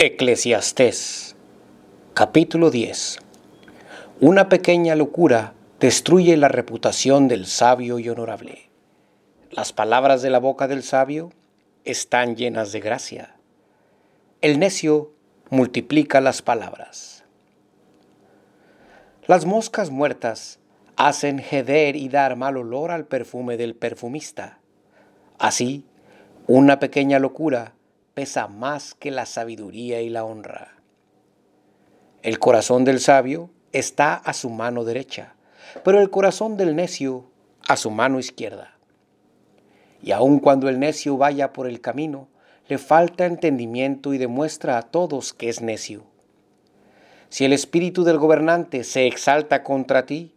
Eclesiastés capítulo 10 Una pequeña locura destruye la reputación del sabio y honorable. Las palabras de la boca del sabio están llenas de gracia. El necio multiplica las palabras. Las moscas muertas hacen heder y dar mal olor al perfume del perfumista. Así, una pequeña locura pesa más que la sabiduría y la honra. El corazón del sabio está a su mano derecha, pero el corazón del necio a su mano izquierda. Y aun cuando el necio vaya por el camino, le falta entendimiento y demuestra a todos que es necio. Si el espíritu del gobernante se exalta contra ti,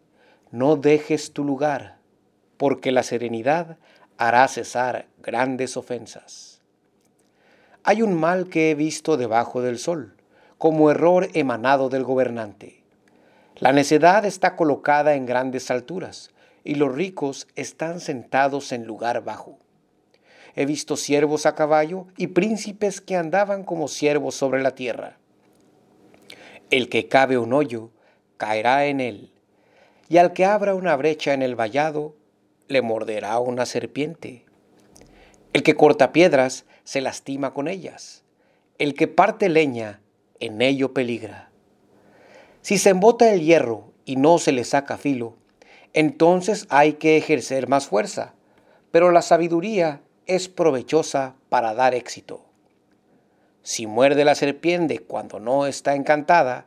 no dejes tu lugar, porque la serenidad hará cesar grandes ofensas. Hay un mal que he visto debajo del sol, como error emanado del gobernante. La necedad está colocada en grandes alturas, y los ricos están sentados en lugar bajo. He visto siervos a caballo y príncipes que andaban como siervos sobre la tierra. El que cabe un hoyo, caerá en él, y al que abra una brecha en el vallado, le morderá una serpiente. El que corta piedras se lastima con ellas. El que parte leña, en ello peligra. Si se embota el hierro y no se le saca filo, entonces hay que ejercer más fuerza, pero la sabiduría es provechosa para dar éxito. Si muerde la serpiente cuando no está encantada,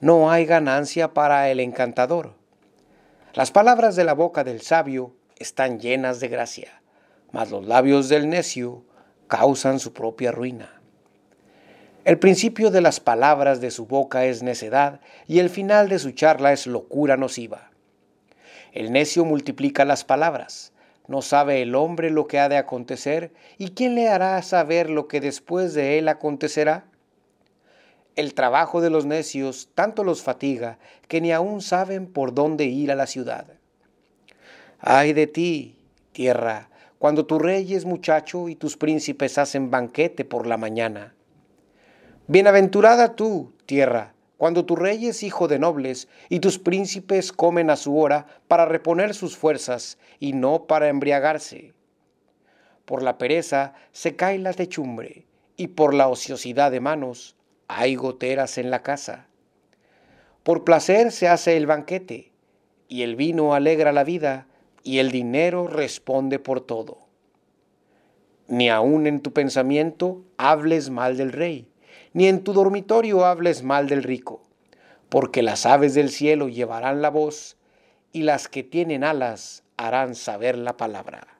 no hay ganancia para el encantador. Las palabras de la boca del sabio están llenas de gracia mas los labios del necio causan su propia ruina. El principio de las palabras de su boca es necedad y el final de su charla es locura nociva. El necio multiplica las palabras. No sabe el hombre lo que ha de acontecer y quién le hará saber lo que después de él acontecerá. El trabajo de los necios tanto los fatiga que ni aun saben por dónde ir a la ciudad. Ay de ti, tierra, cuando tu rey es muchacho y tus príncipes hacen banquete por la mañana. Bienaventurada tú, tierra, cuando tu rey es hijo de nobles y tus príncipes comen a su hora para reponer sus fuerzas y no para embriagarse. Por la pereza se cae la techumbre y por la ociosidad de manos hay goteras en la casa. Por placer se hace el banquete y el vino alegra la vida y el dinero responde por todo. Ni aun en tu pensamiento hables mal del rey, ni en tu dormitorio hables mal del rico, porque las aves del cielo llevarán la voz, y las que tienen alas harán saber la palabra.